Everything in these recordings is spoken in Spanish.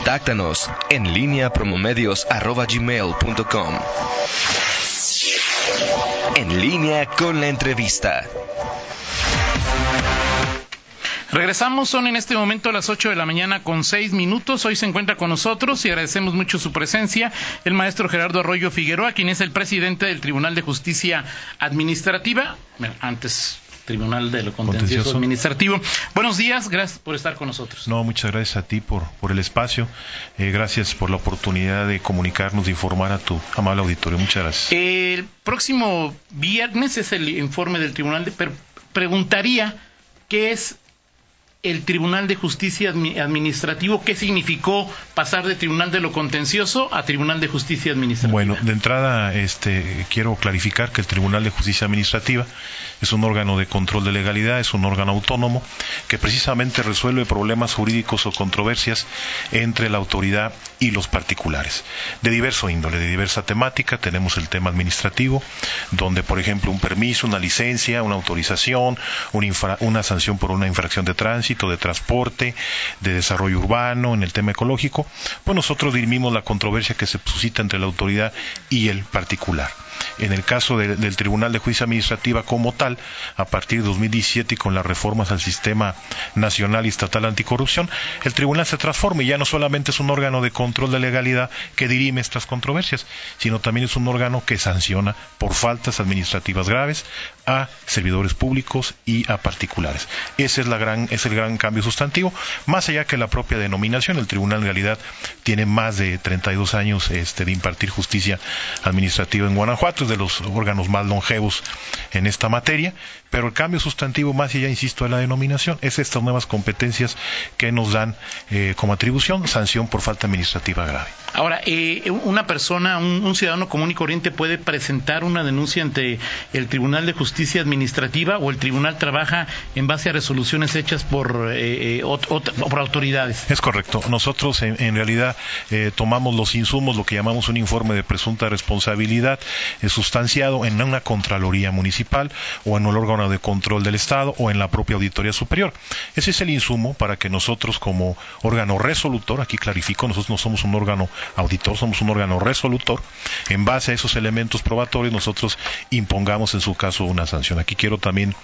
Contáctanos en línea promomedios.com. En línea con la entrevista. Regresamos, son en este momento las 8 de la mañana con 6 minutos. Hoy se encuentra con nosotros y agradecemos mucho su presencia el maestro Gerardo Arroyo Figueroa, quien es el presidente del Tribunal de Justicia Administrativa. antes Tribunal de lo Contencioso, Administrativo. Buenos días, gracias por estar con nosotros. No, muchas gracias a ti por, por el espacio. Eh, gracias por la oportunidad de comunicarnos, de informar a tu amable auditorio. Muchas gracias. El próximo viernes es el informe del Tribunal, de, pero preguntaría qué es el Tribunal de Justicia Administrativo, ¿qué significó pasar de Tribunal de lo Contencioso a Tribunal de Justicia Administrativa? Bueno, de entrada este, quiero clarificar que el Tribunal de Justicia Administrativa es un órgano de control de legalidad, es un órgano autónomo que precisamente resuelve problemas jurídicos o controversias entre la autoridad y los particulares, de diverso índole, de diversa temática. Tenemos el tema administrativo, donde, por ejemplo, un permiso, una licencia, una autorización, una sanción por una infracción de tránsito, de transporte, de desarrollo urbano, en el tema ecológico, pues nosotros dirimimos la controversia que se suscita entre la autoridad y el particular en el caso del Tribunal de Justicia Administrativa como tal, a partir de 2017 y con las reformas al sistema nacional y estatal anticorrupción, el tribunal se transforma y ya no solamente es un órgano de control de legalidad que dirime estas controversias, sino también es un órgano que sanciona por faltas administrativas graves a servidores públicos y a particulares. Ese es, la gran, es el gran cambio sustantivo, más allá que la propia denominación, el tribunal en realidad tiene más de 32 años este, de impartir justicia administrativa en Guanajuato, de los órganos más longevos en esta materia, pero el cambio sustantivo más allá, insisto, de la denominación es estas nuevas competencias que nos dan eh, como atribución sanción por falta administrativa grave. Ahora, eh, una persona, un, ciudadano común y corriente puede presentar una denuncia ante el Tribunal de Justicia Administrativa o el Tribunal trabaja en base a resoluciones hechas por, eh, por autoridades. Es correcto. Nosotros en, realidad tomamos los insumos, lo que llamamos un informe de presunta responsabilidad, sustanciado en una Contraloría Municipal o en un órgano de control del Estado o en la propia Auditoría Superior. Ese es el insumo para que nosotros como órgano resolutor, aquí clarifico, nosotros no somos un órgano auditor, somos un órgano resolutor, en base a esos elementos probatorios nosotros impongamos en su caso una sanción. Aquí quiero también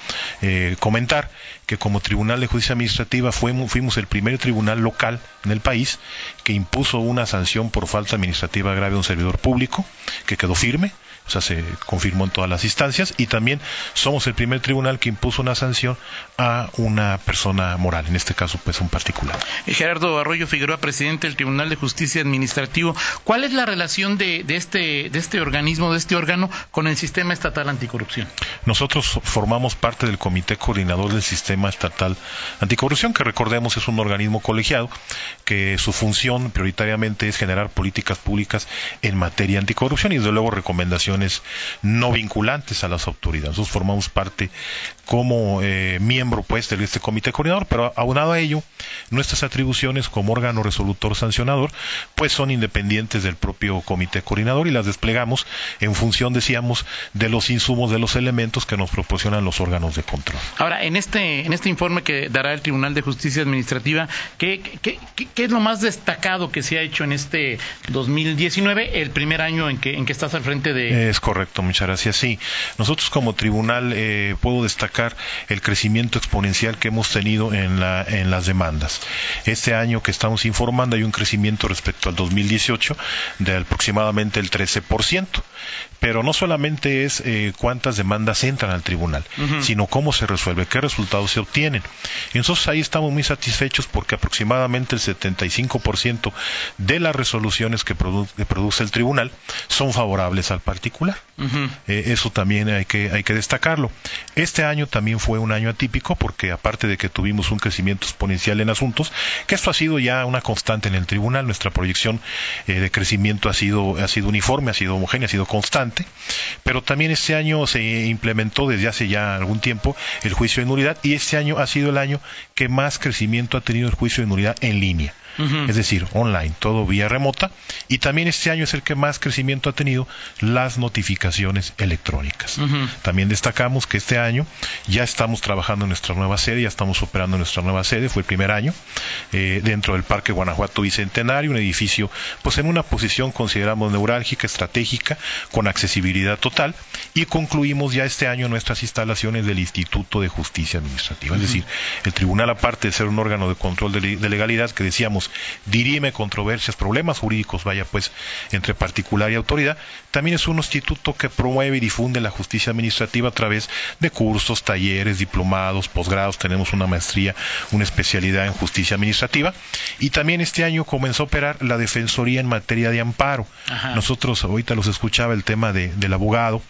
eh, comentar que como Tribunal de Justicia Administrativa fuimos, fuimos el primer tribunal local en el país que impuso una sanción por falta administrativa grave a un servidor público, que quedó firme, o sea, se confirmó en todas las instancias y también somos el primer tribunal que impuso una sanción a una persona moral, en este caso pues un particular. Eh, Gerardo Arroyo Figueroa, presidente del Tribunal de Justicia Administrativo, ¿cuál es la relación de, este, de este organismo, de este órgano con el sistema estatal anticorrupción? Nosotros formamos parte del Comité Coordinador del Sistema Estatal Anticorrupción, que recordemos es un organismo colegiado que su función prioritariamente es generar políticas públicas en materia anticorrupción y desde luego recomendaciones no vinculantes a las autoridades. Nosotros formamos parte como eh, miembro pues de este comité coordinador, pero aunado a ello, nuestras atribuciones como órgano resolutor sancionador pues son independientes del propio comité coordinador y las desplegamos en función, decíamos, de los insumos, de los elementos que nos proporcionan los órganos de control. Ahora, en este, en este informe que dará el Tribunal de Justicia Administrativa, ¿qué, qué, qué, es lo más destacado que se ha hecho en este 2019, el primer año en que, en que estás al frente de, es correcto, muchas gracias. Sí, nosotros como tribunal eh, puedo destacar el crecimiento exponencial que hemos tenido en, la, en las demandas. Este año que estamos informando hay un crecimiento respecto al 2018 de aproximadamente el 13% pero no solamente es eh, cuántas demandas entran al tribunal, sino cómo se resuelve, qué resultados se obtienen. Y entonces ahí estamos muy satisfechos porque aproximadamente el 75% de las resoluciones que, produce el tribunal son favorables al particular. Eh, eso también hay que, hay que destacarlo. Este año también fue un año atípico porque aparte de que tuvimos un crecimiento exponencial en asuntos, que esto ha sido ya una constante en el tribunal, nuestra proyección eh, de crecimiento ha sido, ha sido uniforme, ha sido homogénea, ha sido constante pero también este año se implementó desde hace ya algún tiempo el juicio de nulidad y este año ha sido el año que más crecimiento ha tenido el juicio de nulidad en línea es decir, online, todo vía remota. Y también este año es el que más crecimiento ha tenido las notificaciones electrónicas. También destacamos que este año ya estamos trabajando en nuestra nueva sede, ya estamos operando en nuestra nueva sede, fue el primer año, eh, dentro del Parque Guanajuato Bicentenario, un edificio pues en una posición consideramos neurálgica, estratégica, con accesibilidad total, y concluimos ya este año nuestras instalaciones del Instituto de Justicia Administrativa. Es decir, el tribunal, aparte de ser un órgano de control de, legalidad, que decíamos, dirime controversias, problemas jurídicos, vaya pues, entre particular y autoridad, también es un instituto que promueve y difunde la justicia administrativa a través de cursos, talleres, diplomados, posgrados, tenemos una maestría, una especialidad en justicia administrativa, y también este año comenzó a operar la Defensoría en materia de amparo. Nosotros, ahorita los escuchaba el tema del abogado,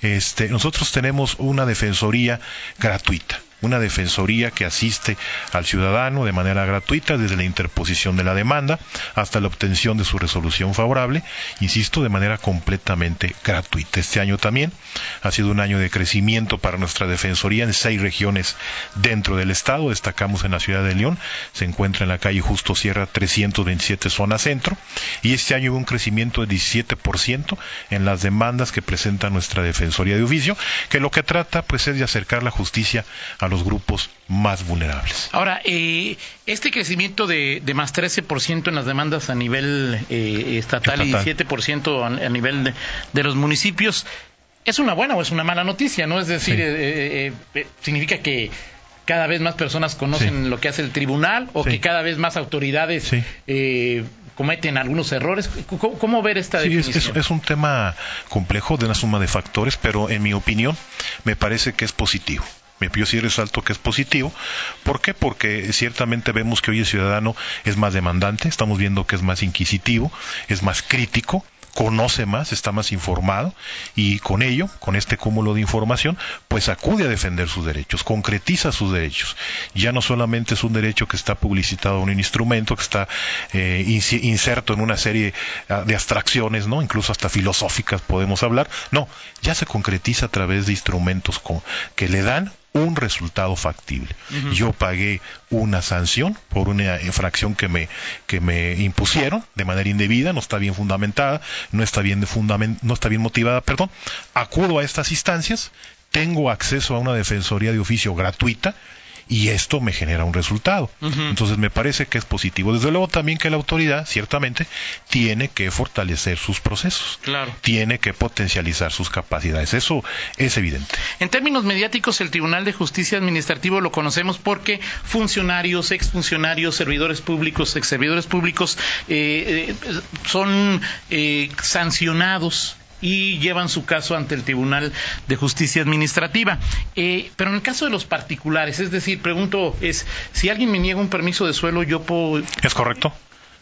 este, nosotros tenemos una defensoría gratuita una defensoría que asiste al ciudadano de manera gratuita desde la interposición de la demanda hasta la obtención de su resolución favorable, insisto, de manera completamente gratuita. Este año también ha sido un año de crecimiento para nuestra defensoría en seis regiones dentro del estado, destacamos en la ciudad de León, se encuentra en la calle Justo Sierra 327 zona centro y este año hubo un crecimiento de 17% en las demandas que presenta nuestra defensoría de oficio, que lo que trata pues es de acercar la justicia a los grupos más vulnerables. Ahora, eh, este crecimiento de, más 13% en las demandas a nivel eh, estatal, y 17% a, a nivel de, los municipios, ¿es una buena o es una mala noticia? ¿No? Es decir, eh, significa que cada vez más personas conocen lo que hace el tribunal o que cada vez más autoridades cometen algunos errores. ¿Cómo, ver esta definición? Es, es, un tema complejo de una suma de factores, pero en mi opinión me parece que es positivo. Yo sí resalto que es positivo. ¿Por qué? Porque ciertamente vemos que hoy el ciudadano es más demandante, estamos viendo que es más inquisitivo, es más crítico, conoce más, está más informado y con ello, con este cúmulo de información, pues acude a defender sus derechos, concretiza sus derechos. Ya no solamente es un derecho que está publicitado en un instrumento, que está eh, inserto en una serie ah, de abstracciones, ¿no? Incluso hasta filosóficas podemos hablar. No, ya se concretiza a través de instrumentos que le dan un resultado factible. Yo pagué una sanción por una infracción que me, que me impusieron de manera indebida, no está bien fundamentada, no está bien, fundament, no está bien motivada, perdón. Acudo a estas instancias, tengo acceso a una defensoría de oficio gratuita, y esto me genera un resultado. Entonces me parece que es positivo. Desde luego también que la autoridad, ciertamente, tiene que fortalecer sus procesos. Claro. Tiene que potencializar sus capacidades. Eso es evidente. En términos mediáticos, el Tribunal de Justicia Administrativo lo conocemos porque funcionarios, exfuncionarios, servidores públicos, ex servidores públicos eh, eh, son eh, sancionados y llevan su caso ante el Tribunal de Justicia Administrativa. Eh, pero en el caso de los particulares, es decir, pregunto, es si alguien me niega un permiso de suelo, yo puedo... Es correcto.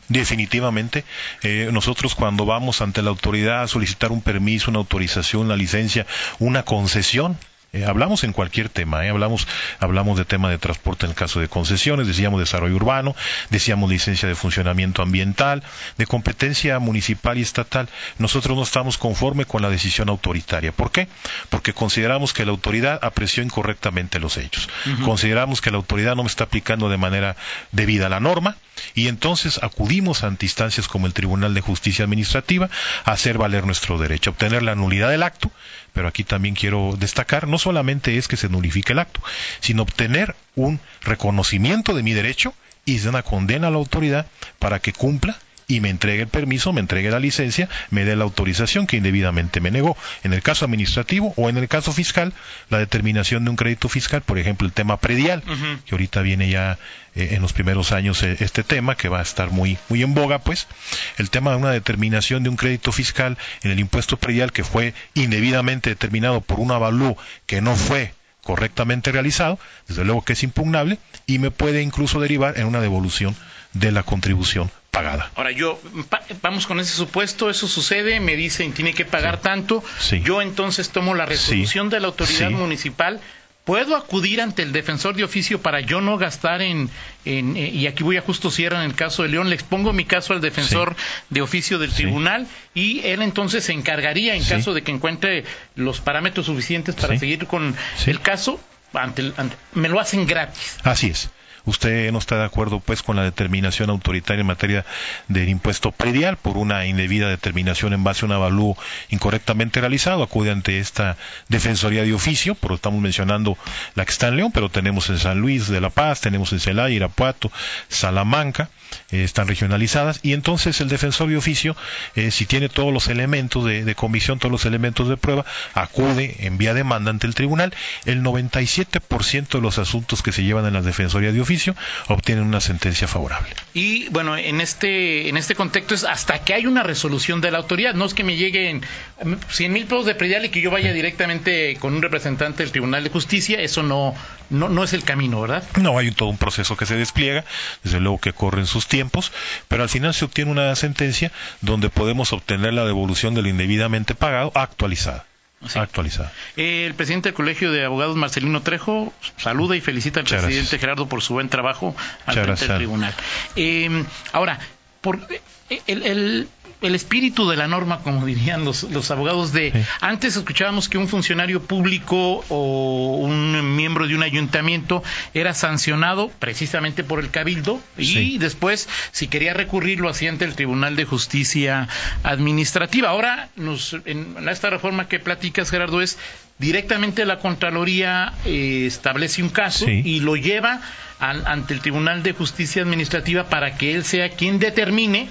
Definitivamente, eh, nosotros cuando vamos ante la autoridad a solicitar un permiso, una autorización, una licencia, una concesión, eh, hablamos en cualquier tema, eh, hablamos, hablamos de tema de transporte en el caso de concesiones, decíamos desarrollo urbano, decíamos licencia de funcionamiento ambiental, de competencia municipal y estatal. Nosotros no estamos conforme con la decisión autoritaria. ¿Por qué? Porque consideramos que la autoridad apreció incorrectamente los hechos. Consideramos que la autoridad no me está aplicando de manera debida la norma y entonces acudimos ante instancias como el Tribunal de Justicia Administrativa a hacer valer nuestro derecho, a obtener la nulidad del acto pero aquí también quiero destacar, no solamente es que se nulifique el acto, sino obtener un reconocimiento de mi derecho y de una condena a la autoridad para que cumpla y me entregue el permiso, me entregue la licencia, me dé la autorización que indebidamente me negó. En el caso administrativo o en el caso fiscal, la determinación de un crédito fiscal, por ejemplo, el tema predial, que ahorita viene ya eh, en los primeros años eh, este tema, que va a estar muy, muy en boga, pues, el tema de una determinación de un crédito fiscal en el impuesto predial que fue indebidamente determinado por un avalúo que no fue correctamente realizado, desde luego que es impugnable y me puede incluso derivar en una devolución de la contribución pagada. Ahora yo, vamos con ese supuesto, eso sucede, me dicen tiene que pagar tanto, yo entonces tomo la resolución de la autoridad municipal, puedo acudir ante el defensor de oficio para yo no gastar en, en eh, y aquí voy a justo cierrar en el caso de León, le expongo mi caso al defensor de oficio del tribunal y él entonces se encargaría en caso de que encuentre los parámetros suficientes para seguir con el caso, ante, me lo hacen gratis. Así es. Usted no está de acuerdo pues con la determinación autoritaria en materia del impuesto predial por una indebida determinación en base a un avalúo incorrectamente realizado, acude ante esta Defensoría de Oficio, pero estamos mencionando la que está en León, pero tenemos en San Luis de la Paz, tenemos en Celaya, Irapuato, Salamanca, eh, están regionalizadas, y entonces el defensor de oficio, eh, si tiene todos los elementos de, comisión, todos los elementos de prueba, acude, envía demanda ante el tribunal. El 97% de los asuntos que se llevan en la defensoría de oficio obtienen una sentencia favorable. Y bueno, en este, en este contexto es hasta que hay una resolución de la autoridad, no es que me lleguen 100 mil pesos de predial y que yo vaya directamente con un representante del Tribunal de Justicia, eso no, no, no es el camino, ¿verdad? No, hay todo un proceso que se despliega, desde luego que corren sus tiempos, pero al final se obtiene una sentencia donde podemos obtener la devolución de lo indebidamente pagado actualizada. Sí. actualizada. Eh, el presidente del Colegio de Abogados, Marcelino Trejo, saluda y felicita al Muchas presidente gracias. Gerardo por su buen trabajo al frente del tribunal. Eh, ahora, por eh, el, el, el, espíritu de la norma, como dirían los, los abogados de... Sí. Antes escuchábamos que un funcionario público o un miembro de un ayuntamiento era sancionado precisamente por el cabildo y Sí. después, si quería recurrir, lo hacía ante el Tribunal de Justicia Administrativa. Ahora, nos, en esta reforma que platicas, Gerardo, es directamente la Contraloría eh, establece un caso Sí. y lo lleva al- ante el Tribunal de Justicia Administrativa para que él sea quien determine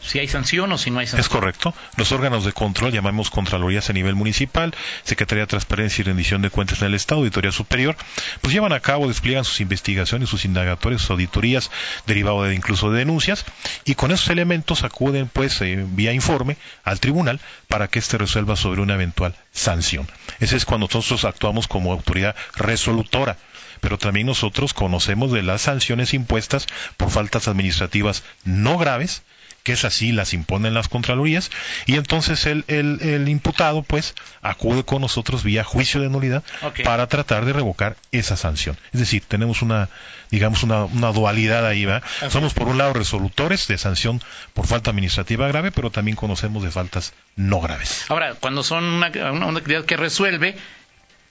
si hay sanción o si no hay sanción. Es correcto. Los órganos de control, llamamos Contralorías a nivel municipal, Secretaría de Transparencia y Rendición de Cuentas en el Estado, Auditoría Superior, pues llevan a cabo, despliegan sus investigaciones, sus indagatorias, sus auditorías, derivado de incluso de denuncias, y con esos elementos acuden, pues, eh, vía informe al tribunal para que éste resuelva sobre una eventual sanción. Ese es cuando nosotros actuamos como autoridad resolutora pero también nosotros conocemos de las sanciones impuestas por faltas administrativas no graves, que es así, las imponen las Contralorías, y entonces el, el, el imputado, pues, acude con nosotros vía juicio de nulidad para tratar de revocar esa sanción. Es decir, tenemos una, digamos, una, una dualidad ahí, ¿va? Somos por un lado resolutores de sanción por falta administrativa grave, pero también conocemos de faltas no graves. Ahora, cuando son una, una, una actividad que resuelve,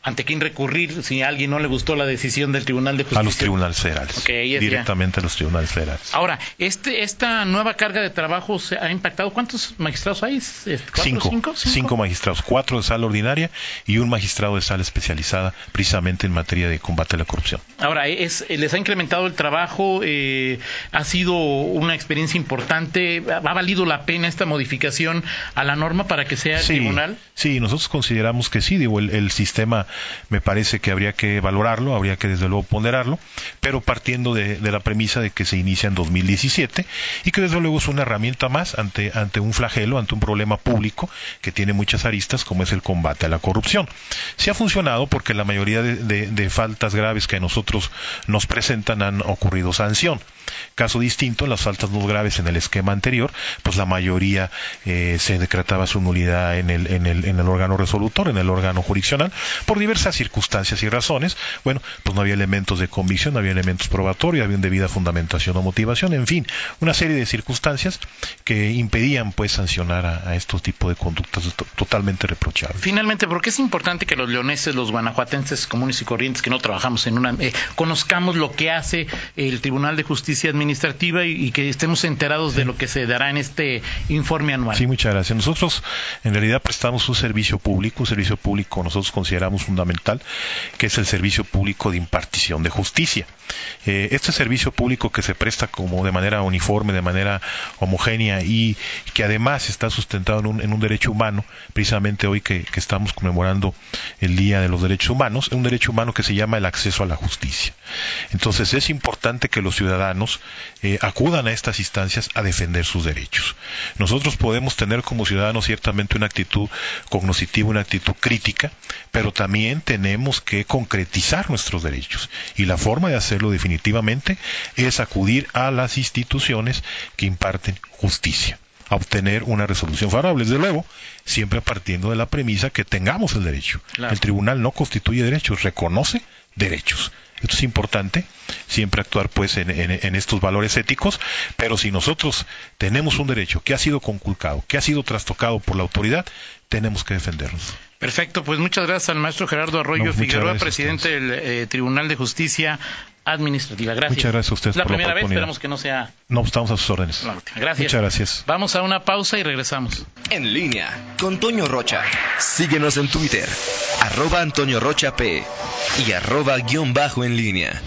¿ante quién recurrir si a alguien no le gustó la decisión del Tribunal de Justicia? A los tribunales federales. Ok, ahí es ya. directamente a los tribunales federales. Ahora, este, esta nueva carga de trabajo se ha impactado. ¿Cuántos magistrados hay? ¿Cuatro, Cinco, cinco? cinco magistrados, cuatro de sala ordinaria y un magistrado de sala especializada precisamente en materia de combate a la corrupción. Ahora, es, les ha incrementado el trabajo, eh, ha sido una experiencia importante, ha valido la pena esta modificación a la norma para que sea tribunal. Sí, nosotros consideramos que sí, digo, el, el, sistema me parece que habría que valorarlo, habría que desde luego ponderarlo, pero partiendo de, la premisa de que se inicia en 2017 y que desde luego es una herramienta más ante, ante un flagelo, ante un problema público que tiene muchas aristas como es el combate a la corrupción. Sí ha funcionado porque la mayoría de, de, de faltas graves que a nosotros nos presentan han ocurrido sanción. Caso distinto, las faltas no graves en el esquema anterior, pues la mayoría eh, se decretaba su nulidad en el, en, el, en el órgano resolutor, en el órgano jurisdiccional, por diversas circunstancias y razones. Bueno, pues no había elementos de convicción, no había elementos probatorios, había una debida fundamentación o motivación, en fin, una serie de circunstancias que impedían pues sancionar a, a estos tipos de conductas totalmente reprochables. Finalmente, ¿por qué es importante que los leoneses, los guanajuatenses comunes y corrientes que no trabajamos en una, eh, conozcamos lo que hace el Tribunal de Justicia Administrativa y, y que estemos enterados sí. de lo que se dará en este informe anual? Sí, muchas gracias. Nosotros en realidad prestamos un servicio público, un servicio público nosotros consideramos fundamental, que es el servicio público de impartición de justicia. Eh, este servicio público que se presta como de manera uniforme, de manera homogénea y que además está sustentado en un, en un derecho humano, precisamente hoy que, estamos conmemorando el Día de los Derechos Humanos, un derecho humano que se llama el acceso a la justicia. Entonces es importante que los ciudadanos eh, acudan a estas instancias a defender sus derechos. Nosotros podemos tener como ciudadanos ciertamente una actitud cognoscitiva, una actitud crítica, pero también tenemos que concretizar nuestros derechos. Y la forma de hacerlo definitivamente es acudir a las instituciones que imparten justicia a obtener una resolución favorable. Desde luego, siempre partiendo de la premisa que tengamos el derecho. Claro. El tribunal no constituye derechos, reconoce derechos. Esto es importante, siempre actuar pues en, en, en, estos valores éticos, pero si nosotros tenemos un derecho que ha sido conculcado, que ha sido trastocado por la autoridad, tenemos que defendernos. Perfecto, pues muchas gracias al maestro Gerardo Arroyo no, Figueroa, presidente del eh, Tribunal de Justicia administrativa. Gracias. Muchas gracias a ustedes La por la primera vez, esperamos que no sea No, estamos a sus órdenes. Gracias. Muchas gracias. Vamos a una pausa y regresamos. En línea con Toño Rocha. Síguenos en Twitter, arroba Antonio Rocha P y arroba guion bajo en línea.